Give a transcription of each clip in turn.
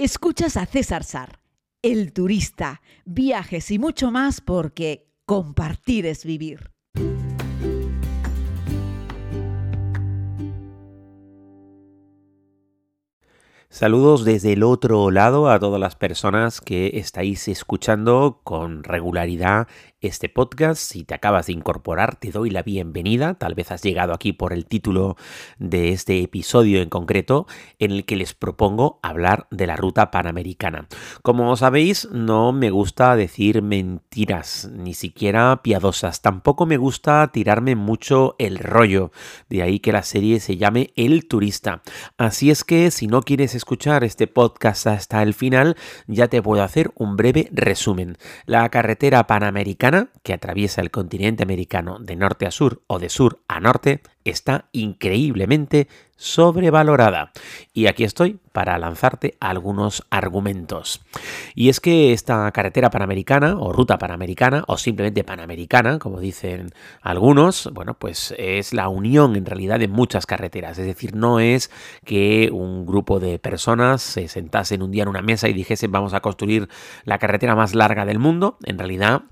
Escuchas a César Sar, el turista, viajes y mucho más porque compartir es vivir. Saludos desde el otro lado a todas las personas que estáis escuchando con regularidad este podcast. Si te acabas de incorporar, te doy la bienvenida. Tal vez has llegado aquí por el título de este episodio en concreto, en el que les propongo hablar de la ruta panamericana. Como sabéis, no me gusta decir mentiras, ni siquiera piadosas. Tampoco me gusta tirarme mucho el rollo. De ahí que la serie se llame El Turista. Así es que si no quieres escuchar este podcast hasta el final, ya te puedo hacer un breve resumen. La carretera panamericana que atraviesa el continente americano de norte a sur o de sur a norte está increíblemente sobrevalorada. Y aquí estoy para lanzarte algunos argumentos. Y es que esta carretera panamericana o ruta panamericana o simplemente panamericana, como dicen algunos, bueno, pues es la unión en realidad de muchas carreteras. Es decir, no es que un grupo de personas se sentasen un día en una mesa y dijesen vamos a construir la carretera más larga del mundo. En realidad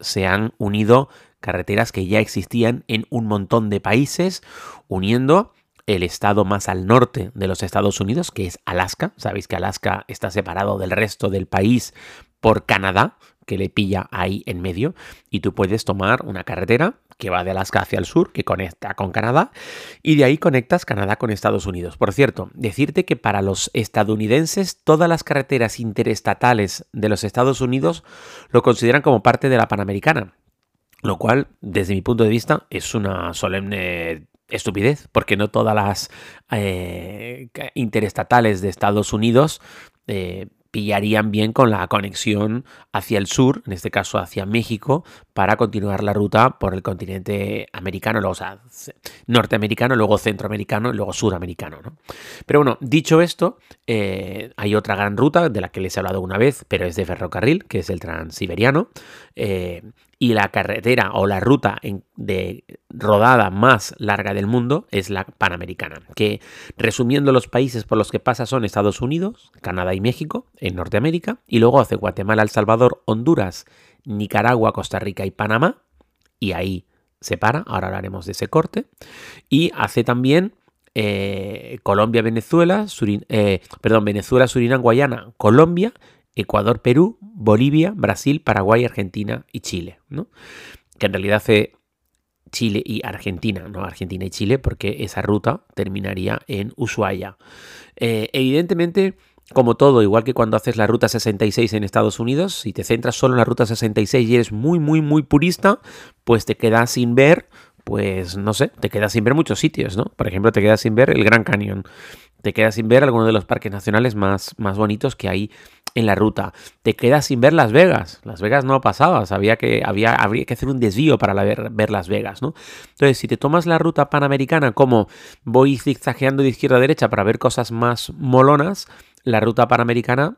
se han unido carreteras que ya existían en un montón de países, uniendo el estado más al norte de los Estados Unidos, que es Alaska. Sabéis que Alaska está separado del resto del país por Canadá, que le pilla ahí en medio, y tú puedes tomar una carretera que va de Alaska hacia el sur, que conecta con Canadá, y de ahí conectas Canadá con Estados Unidos. Por cierto, decirte que para los estadounidenses todas las carreteras interestatales de los Estados Unidos lo consideran como parte de la Panamericana, lo cual, desde mi punto de vista, es una solemne estupidez, porque no todas las eh, interestatales de Estados Unidos eh, pillarían bien con la conexión hacia el sur, en este caso hacia México, para continuar la ruta por el continente americano, luego, o sea, norteamericano, luego centroamericano y luego suramericano. ¿no? Pero bueno, dicho esto, eh, hay otra gran ruta de la que les he hablado una vez, pero es de ferrocarril, que es el transiberiano. Eh, y la carretera o la ruta de rodada más larga del mundo es la panamericana, que resumiendo los países por los que pasa son Estados Unidos, Canadá y México, en Norteamérica, y luego hace Guatemala, El Salvador, Honduras, Nicaragua, Costa Rica y Panamá, y ahí se para, ahora hablaremos de ese corte, y hace también eh, Colombia, Venezuela, eh, perdón, Venezuela, Surinam, Guayana, Colombia, Ecuador, Perú, Bolivia, Brasil, Paraguay, Argentina y Chile, ¿no? Que en realidad hace Chile y Argentina, no Argentina y Chile, porque esa ruta terminaría en Ushuaia. Eh, evidentemente, como todo, igual que cuando haces la ruta 66 en Estados Unidos, si te centras solo en la ruta 66 y eres muy, muy, muy purista, pues te quedas sin ver, pues no sé, te quedas sin ver muchos sitios, ¿no? Por ejemplo, te quedas sin ver el Gran Cañón, te quedas sin ver algunos de los parques nacionales más, más bonitos que hay en la ruta. Te quedas sin ver Las Vegas. Las Vegas no pasabas, había que, había, habría que hacer un desvío para ver, ver, Las Vegas, ¿no? Entonces, si te tomas la ruta panamericana como voy zigzagueando de izquierda a derecha para ver cosas más molonas, la ruta panamericana,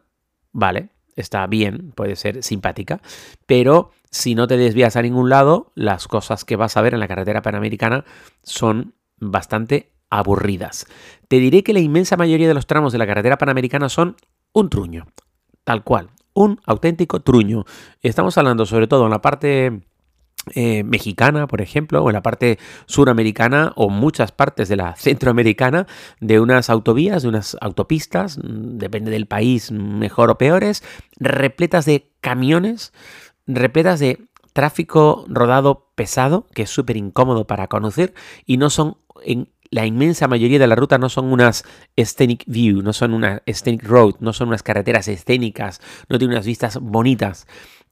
vale, está bien, puede ser simpática, pero si no te desvías a ningún lado, las cosas que vas a ver en la carretera panamericana son bastante aburridas. Te diré que la inmensa mayoría de los tramos de la carretera panamericana son un truño tal cual, un auténtico truño. Estamos hablando sobre todo en la parte eh, mexicana, por ejemplo, o en la parte suramericana o muchas partes de la centroamericana, de unas autovías, de unas autopistas, mm, depende del país, mejor o peores, repletas de camiones, repletas de tráfico rodado pesado, que es súper incómodo para conocer, y no son en la inmensa mayoría de la ruta no son unas scenic view, no son una scenic road, no son unas carreteras escénicas, no tienen unas vistas bonitas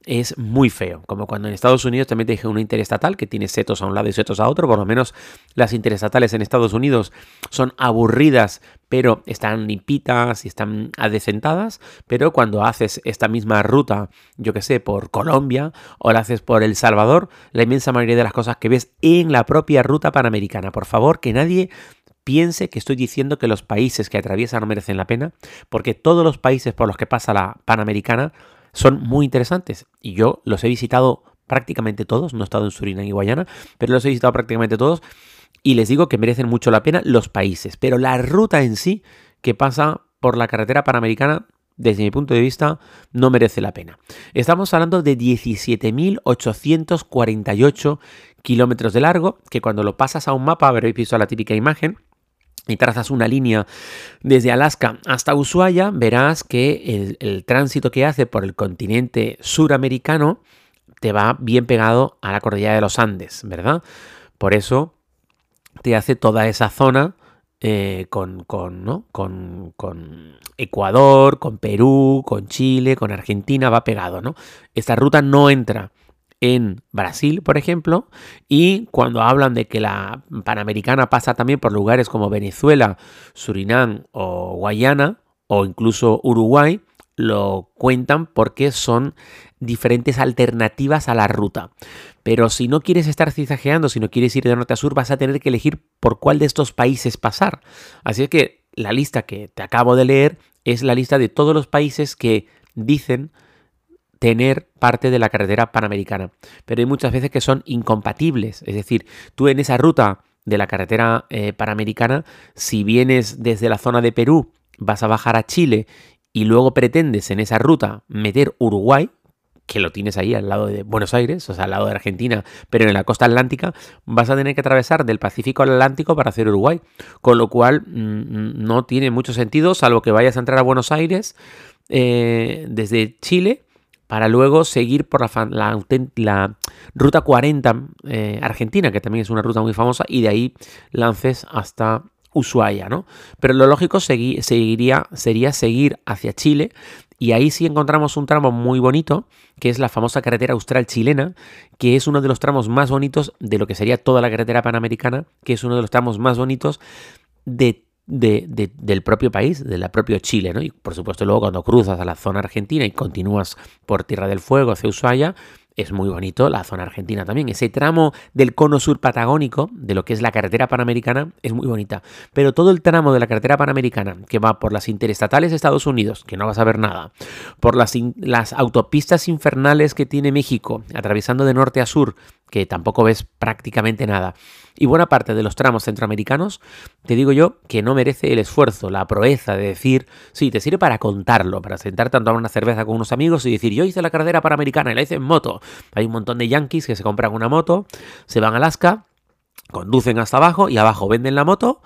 es muy feo. Como cuando en Estados Unidos también te dije una interestatal que tiene setos a un lado y setos a otro. Por lo menos las interestatales en Estados Unidos son aburridas, pero están limpitas y están adecentadas. Pero cuando haces esta misma ruta, yo que sé, por Colombia o la haces por El Salvador, la inmensa mayoría de las cosas que ves en la propia ruta panamericana. Por favor, que nadie piense que estoy diciendo que los países que atraviesan no merecen la pena, porque todos los países por los que pasa la Panamericana son muy interesantes y yo los he visitado prácticamente todos, no he estado en Surinam y Guayana, pero los he visitado prácticamente todos y les digo que merecen mucho la pena los países, pero la ruta en sí que pasa por la carretera panamericana desde mi punto de vista, no merece la pena. Estamos hablando de 17.848 kilómetros de largo, que cuando lo pasas a un mapa, habréis visto la típica imagen, y trazas una línea desde Alaska hasta Ushuaia, verás que el, tránsito que hace por el continente suramericano te va bien pegado a la cordillera de los Andes, ¿verdad? Por eso te hace toda esa zona eh, con, con, con, con, Ecuador, con Perú, con Chile, con Argentina, va pegado, ¿no? Esta ruta no entra en Brasil, por ejemplo, y cuando hablan de que la Panamericana pasa también por lugares como Venezuela, Surinam o Guayana, o incluso Uruguay, lo cuentan porque son diferentes alternativas a la ruta. Pero si no quieres estar zigzagueando, si no quieres ir de norte a sur, vas a tener que elegir por cuál de estos países pasar. Así es que la lista que te acabo de leer es la lista de todos los países que dicen tener parte de la carretera panamericana. Pero hay muchas veces que son incompatibles. Es decir, tú en esa ruta de la carretera eh, panamericana, si vienes desde la zona de Perú, vas a bajar a Chile y luego pretendes en esa ruta meter Uruguay, que lo tienes ahí al lado de Buenos Aires, o sea, al lado de Argentina, pero en la costa atlántica, vas a tener que atravesar del Pacífico al Atlántico para hacer Uruguay. Con lo cual mm, no tiene mucho sentido, salvo que vayas a entrar a Buenos Aires eh, desde Chile para luego seguir por la, ruta 40 eh, argentina, que también es una ruta muy famosa, y de ahí lances hasta Ushuaia, ¿no? Pero lo lógico seguiría, sería seguir hacia Chile, y ahí sí encontramos un tramo muy bonito, que es la famosa carretera austral chilena, que es uno de los tramos más bonitos de lo que sería toda la carretera panamericana, que es uno de los tramos más bonitos de de, del propio país, de la propio Chile, ¿no? Y por supuesto luego cuando cruzas a la zona argentina y continúas por Tierra del Fuego hacia Ushuaia, es muy bonito la zona argentina también. Ese tramo del cono sur patagónico, de lo que es la carretera panamericana, es muy bonita. Pero todo el tramo de la carretera panamericana, que va por las interestatales de Estados Unidos, que no vas a ver nada, por las, las autopistas infernales que tiene México, atravesando de norte a sur, que tampoco ves prácticamente nada. Y buena parte de los tramos centroamericanos, te digo yo, que no merece el esfuerzo, la proeza de decir, sí, te sirve para contarlo, para sentarte a tomar una cerveza con unos amigos y decir, yo hice la carretera panamericana y la hice en moto. Hay un montón de yankees que se compran una moto, se van a Alaska, conducen hasta abajo y abajo venden la moto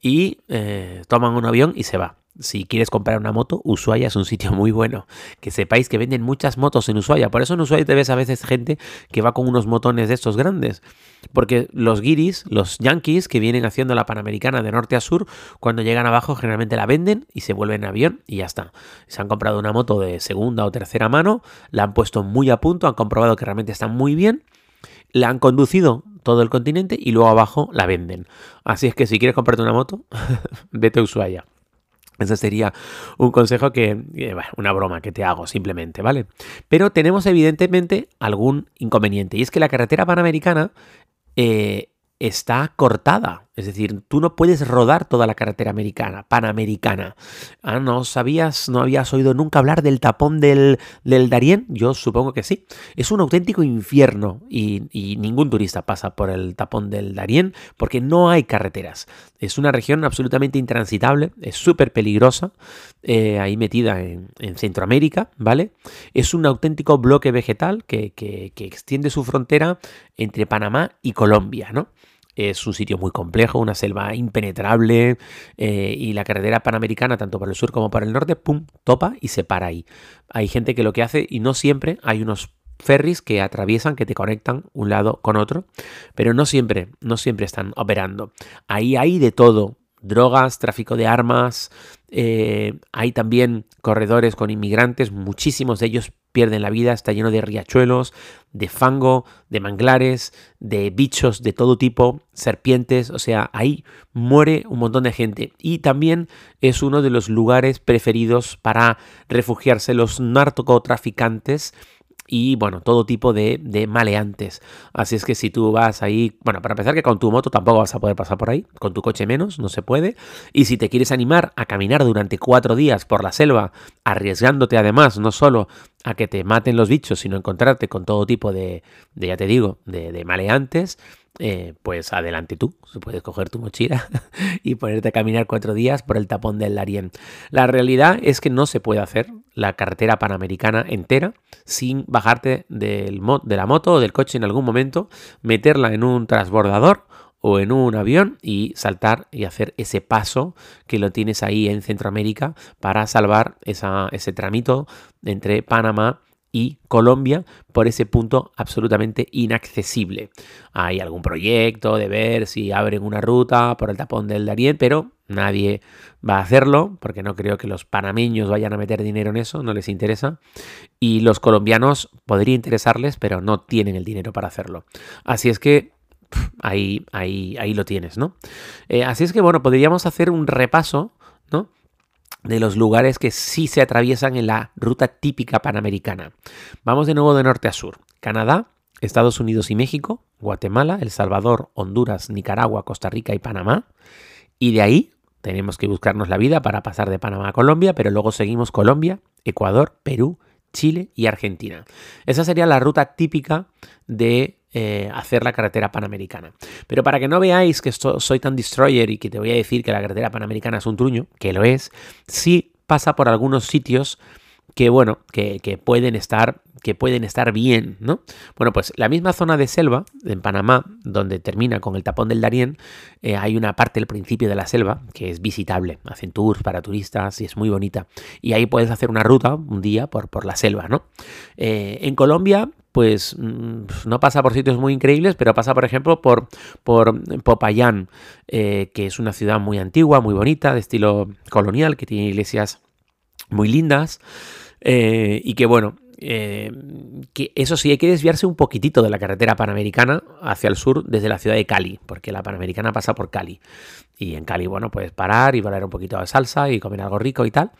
y eh, toman un avión y se va. Si quieres comprar una moto, Ushuaia es un sitio muy bueno. Que sepáis que venden muchas motos en Ushuaia. Por eso en Ushuaia te ves a veces gente que va con unos motones de estos grandes. Porque los guiris, los yankees que vienen haciendo la Panamericana de norte a sur, cuando llegan abajo generalmente la venden y se vuelven en avión y ya está. Se han comprado una moto de segunda o tercera mano, la han puesto muy a punto, han comprobado que realmente está muy bien, la han conducido todo el continente y luego abajo la venden. Así es que si quieres comprarte una moto, vete a Ushuaia. Ese sería un consejo que, eh, una broma que te hago simplemente, ¿vale? Pero tenemos evidentemente algún inconveniente y es que la carretera panamericana eh, está cortada. Es decir, tú no puedes rodar toda la carretera americana, panamericana. Ah, ¿no sabías, no habías oído nunca hablar del tapón del, del Darién? Yo supongo que sí. Es un auténtico infierno y, ningún turista pasa por el tapón del Darién porque no hay carreteras. Es una región absolutamente intransitable, es súper peligrosa, eh, ahí metida en, Centroamérica, ¿vale? Es un auténtico bloque vegetal que, que extiende su frontera entre Panamá y Colombia, ¿no? Es un sitio muy complejo, una selva impenetrable eh, y la carretera panamericana, tanto para el sur como para el norte, pum, topa y se para ahí. Hay gente que lo que hace, y no siempre, hay unos ferries que atraviesan, que te conectan un lado con otro, pero no siempre, no siempre están operando. Ahí hay de todo, drogas, tráfico de armas, eh, hay también corredores con inmigrantes, muchísimos de ellos pierden la vida, está lleno de riachuelos, de fango, de manglares, de bichos de todo tipo, serpientes, o sea, ahí muere un montón de gente. Y también es uno de los lugares preferidos para refugiarse los narcotraficantes y bueno, todo tipo de, maleantes. Así es que si tú vas ahí, bueno, para empezar que con tu moto tampoco vas a poder pasar por ahí, con tu coche menos, no se puede. Y si te quieres animar a caminar durante cuatro días por la selva, arriesgándote además no solo a que te maten los bichos, sino encontrarte con todo tipo de, de ya te digo, de, de maleantes, eh, pues adelante tú, puedes coger tu mochila y ponerte a caminar cuatro días por el tapón del Darién. La realidad es que no se puede hacer la carretera panamericana entera sin bajarte del de la moto o del coche en algún momento, meterla en un transbordador o en un avión y saltar y hacer ese paso que lo tienes ahí en Centroamérica para salvar ese tramito entre Panamá y Colombia por ese punto absolutamente inaccesible. Hay algún proyecto de ver si abren una ruta por el tapón del Darién, pero nadie va a hacerlo porque no creo que los panameños vayan a meter dinero en eso, no les interesa. Y los colombianos podría interesarles, pero no tienen el dinero para hacerlo. Así es que ahí, ahí, ahí lo tienes, ¿no? Eh, así es que, bueno, podríamos hacer un repaso, ¿no? De los lugares que sí se atraviesan en la ruta típica panamericana. Vamos de nuevo de norte a sur. Canadá, Estados Unidos y México, Guatemala, El Salvador, Honduras, Nicaragua, Costa Rica y Panamá. Y de ahí tenemos que buscarnos la vida para pasar de Panamá a Colombia, pero luego seguimos Colombia, Ecuador, Perú, Chile y Argentina. Esa sería la ruta típica de eh, hacer la carretera panamericana. Pero para que no veáis que soy tan destroyer y que te voy a decir que la carretera panamericana es un truño, que lo es, sí pasa por algunos sitios que bueno, que, pueden estar que pueden estar bien, ¿no? Bueno, pues la misma zona de selva, en Panamá, donde termina con el tapón del Darién, eh, hay una parte del principio de la selva que es visitable. Hacen tours para turistas y es muy bonita. Y ahí puedes hacer una ruta un día por, por la selva, ¿no? Eh, en Colombia pues mm, no pasa por sitios muy increíbles, pero pasa, por ejemplo, por, por Popayán, eh, que es una ciudad muy antigua, muy bonita, de estilo colonial, que tiene iglesias muy lindas. Eh, y que bueno, eh, que eso sí, hay que desviarse un poquitito de la carretera panamericana hacia el sur desde la ciudad de Cali, porque la panamericana pasa por Cali. Y en Cali, bueno, puedes parar y bailar un poquito de salsa y comer algo rico y tal.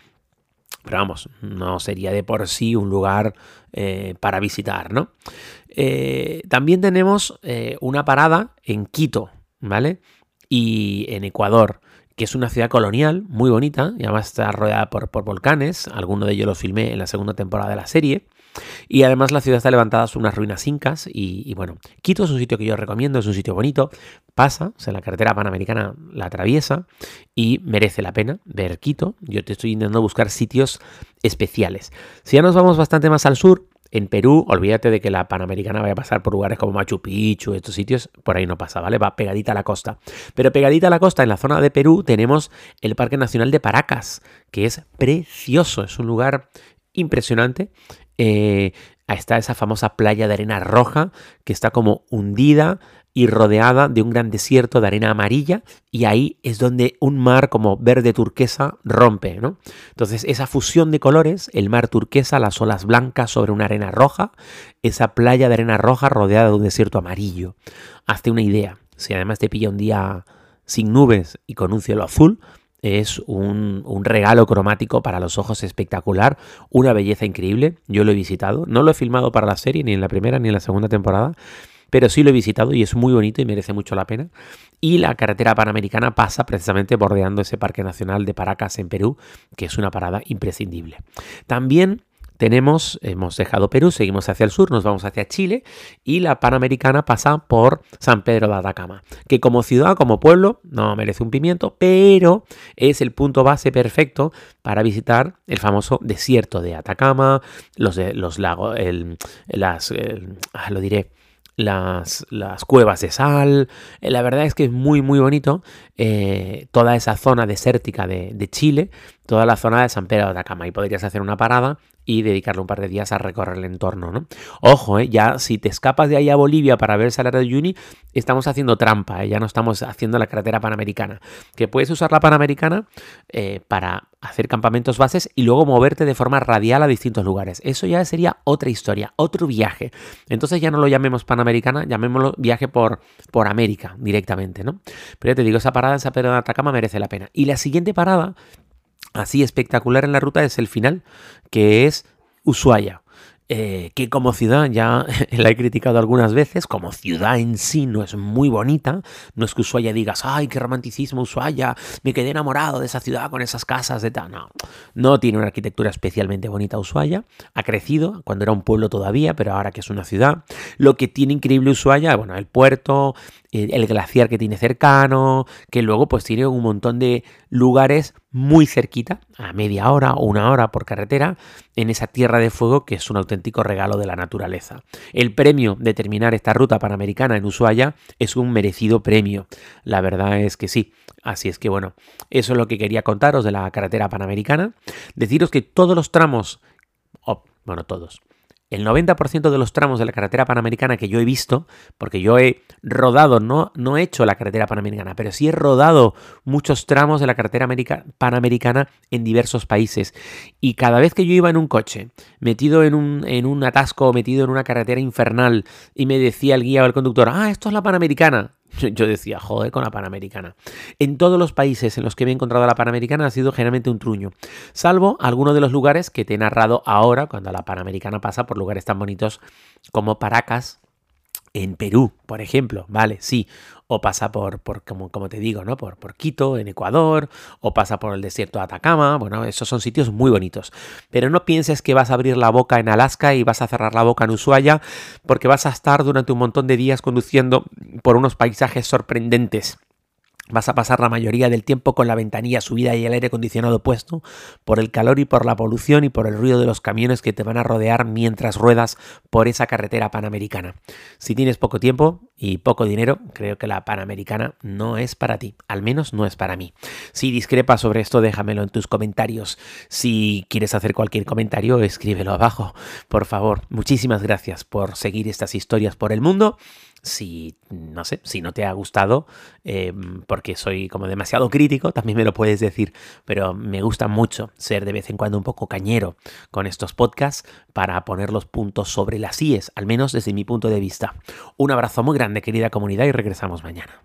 Pero vamos, no sería de por sí un lugar eh, para visitar, ¿no? también tenemos una parada en Quito, ¿vale? Y en Ecuador que es una ciudad colonial muy bonita, y además está rodeada por, volcanes, alguno de ellos lo filmé en la segunda temporada de la serie, y además la ciudad está levantada sobre unas ruinas incas, y, bueno, Quito es un sitio que yo recomiendo, es un sitio bonito, pasa, o sea, la carretera panamericana la atraviesa, y merece la pena ver Quito, yo te estoy intentando buscar sitios especiales. Si ya nos vamos bastante más al sur, en Perú, olvídate de que la Panamericana vaya a pasar por lugares como Machu Picchu, estos sitios, por ahí no pasa, ¿vale? Va pegadita a la costa. Pero pegadita a la costa, en la zona de Perú, tenemos el Parque Nacional de Paracas, que es precioso, es un lugar impresionante. Eh, está esa famosa playa de arena roja que está como hundida y rodeada de un gran desierto de arena amarilla y ahí es donde un mar como verde turquesa rompe, ¿no? Entonces esa fusión de colores, el mar turquesa, las olas blancas sobre una arena roja, esa playa de arena roja rodeada de un desierto amarillo. Hazte una idea, si además te pilla un día sin nubes y con un cielo azul, es un, un, regalo cromático para los ojos espectacular, una belleza increíble. Yo lo he visitado, no lo he filmado para la serie, ni en la primera ni en la segunda temporada, pero sí lo he visitado y es muy bonito y merece mucho la pena. Y la carretera panamericana pasa precisamente bordeando ese Parque Nacional de Paracas en Perú, que es una parada imprescindible. También tenemos, hemos dejado Perú, seguimos hacia el sur, nos vamos hacia Chile y la Panamericana pasa por San Pedro de Atacama, que como ciudad, como pueblo, no merece un pimiento, pero es el punto base perfecto para visitar el famoso desierto de Atacama, los, de, los lagos, las, ah, lo diré, las, cuevas de sal. Eh, la verdad es que es muy, muy bonito eh, toda esa zona desértica de, de, Chile, toda la zona de San Pedro de Atacama. Y podrías hacer una parada y dedicarle un par de días a recorrer el entorno, ¿no? Ojo, ¿eh? ya si te escapas de ahí a Bolivia para ver el Salar de Uyuni, estamos haciendo trampa, ¿eh? ya no estamos haciendo la carretera panamericana. Que puedes usar la panamericana eh, para hacer campamentos bases y luego moverte de forma radial a distintos lugares. Eso ya sería otra historia, otro viaje. Entonces ya no lo llamemos panamericana, llamémoslo viaje por, por América directamente, ¿no? Pero ya te digo, esa parada en San Pedro de Atacama merece la pena. Y la siguiente parada así espectacular en la ruta es el final, que es Ushuaia. eh, que como ciudad ya la he criticado algunas veces, como ciudad en sí no es muy bonita, no es que Ushuaia digas, ay, qué romanticismo Ushuaia, me quedé enamorado de esa ciudad con esas casas de tal, no, no tiene una arquitectura especialmente bonita Ushuaia, ha crecido cuando era un pueblo todavía, pero ahora que es una ciudad, lo que tiene increíble Ushuaia, bueno, el puerto, el glaciar que tiene cercano, que luego pues tiene un montón de lugares muy cerquita, a media hora o una hora por carretera, en esa tierra de fuego que es un auténtico regalo de la naturaleza. El premio de terminar esta ruta panamericana en Ushuaia es un merecido premio. La verdad es que sí. Así es que bueno, eso es lo que quería contaros de la carretera panamericana. Deciros que todos los tramos, bueno, todos, el 90% de los tramos de la carretera panamericana que yo he visto, porque yo he rodado, no, no he hecho la carretera panamericana, pero sí he rodado muchos tramos de la carretera panamericana en diversos países. Y cada vez que yo iba en un coche, metido en un, en un atasco, metido en una carretera infernal, y me decía el guía o el conductor, ah, esto es la panamericana, Yo decía, joder, con la Panamericana. En todos los países en los que he encontrado la Panamericana ha sido generalmente un truño, salvo algunos de los lugares que te he narrado ahora, cuando la Panamericana pasa por lugares tan bonitos como Paracas, en Perú, por ejemplo, ¿vale? Sí. O pasa por, por como, como, te digo, ¿no? Por, por Quito, en Ecuador, o pasa por el desierto de Atacama. Bueno, esos son sitios muy bonitos. Pero no pienses que vas a abrir la boca en Alaska y vas a cerrar la boca en Ushuaia, porque vas a estar durante un montón de días conduciendo por unos paisajes sorprendentes. Vas a pasar la mayoría del tiempo con la ventanilla subida y el aire acondicionado puesto por el calor y por la polución y por el ruido de los camiones que te van a rodear mientras ruedas por esa carretera panamericana. Si tienes poco tiempo y poco dinero, creo que la panamericana no es para ti, al menos no es para mí. Si discrepas sobre esto, déjamelo en tus comentarios. Si quieres hacer cualquier comentario, escríbelo abajo, por favor. Muchísimas gracias por seguir estas historias por el mundo si no sé, si no te ha gustado, em, porque soy como demasiado crítico, también me lo puedes decir, pero me gusta mucho ser de vez en cuando un poco cañero con estos podcasts para poner los puntos sobre las IES, al menos desde mi punto de vista. Un abrazo muy grande, querida comunidad, y regresamos mañana.